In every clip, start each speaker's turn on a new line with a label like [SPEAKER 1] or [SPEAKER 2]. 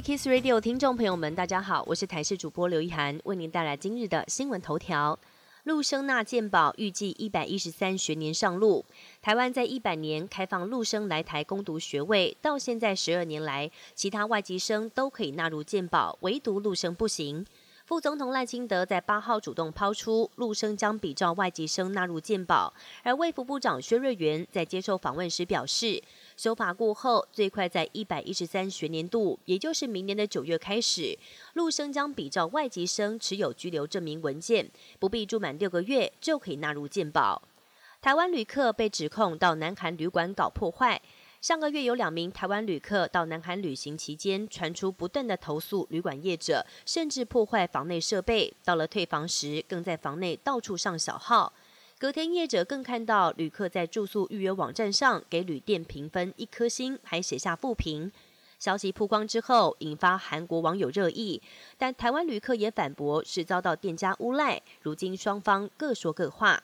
[SPEAKER 1] Kiss Radio 听众朋友们，大家好，我是台视主播刘一涵，为您带来今日的新闻头条。陆生纳健宝预计一百一十三学年上路。台湾在一百年开放陆生来台攻读学位，到现在十二年来，其他外籍生都可以纳入健宝，唯独陆生不行。副总统赖清德在八号主动抛出陆生将比照外籍生纳入健保，而卫福部长薛瑞元在接受访问时表示。修法过后，最快在一百一十三学年度，也就是明年的九月开始，陆生将比照外籍生持有居留证明文件，不必住满六个月就可以纳入健保。台湾旅客被指控到南韩旅馆搞破坏，上个月有两名台湾旅客到南韩旅行期间，传出不断的投诉旅馆业者，甚至破坏房内设备，到了退房时，更在房内到处上小号。隔天，业者更看到旅客在住宿预约网站上给旅店评分一颗星，还写下负评。消息曝光之后，引发韩国网友热议，但台湾旅客也反驳是遭到店家诬赖。如今双方各说各话。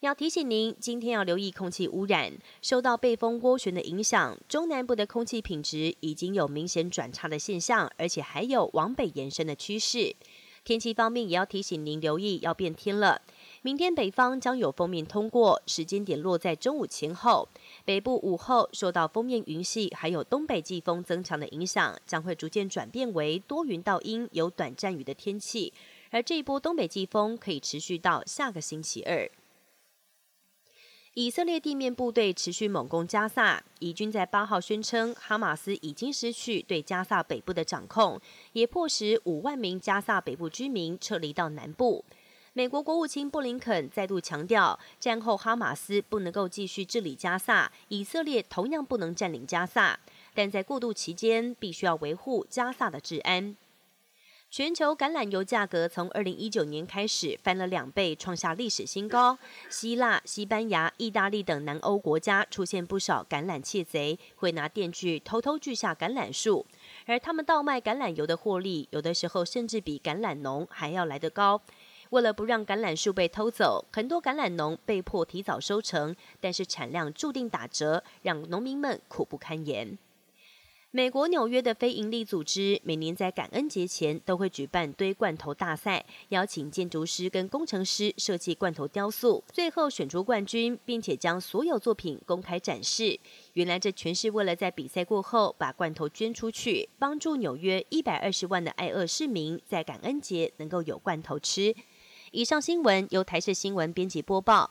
[SPEAKER 1] 要提醒您，今天要留意空气污染，受到背风涡旋的影响，中南部的空气品质已经有明显转差的现象，而且还有往北延伸的趋势。天气方面，也要提醒您留意要变天了。明天北方将有锋面通过，时间点落在中午前后。北部午后受到锋面云系还有东北季风增强的影响，将会逐渐转变为多云到阴，有短暂雨的天气。而这一波东北季风可以持续到下个星期二。以色列地面部队持续猛攻加萨，以军在八号宣称哈马斯已经失去对加萨北部的掌控，也迫使五万名加萨北部居民撤离到南部。美国国务卿布林肯再度强调，战后哈马斯不能够继续治理加萨，以色列同样不能占领加萨，但在过渡期间必须要维护加萨的治安。全球橄榄油价格从二零一九年开始翻了两倍，创下历史新高。希腊、西班牙、意大利等南欧国家出现不少橄榄窃贼，会拿电锯偷偷锯下橄榄树，而他们倒卖橄榄油的获利，有的时候甚至比橄榄农还要来得高。为了不让橄榄树被偷走，很多橄榄农被迫提早收成，但是产量注定打折，让农民们苦不堪言。美国纽约的非营利组织每年在感恩节前都会举办堆罐头大赛，邀请建筑师跟工程师设计罐头雕塑，最后选出冠军，并且将所有作品公开展示。原来这全是为了在比赛过后把罐头捐出去，帮助纽约一百二十万的爱饿市民在感恩节能够有罐头吃。以上新闻由台视新闻编辑播报，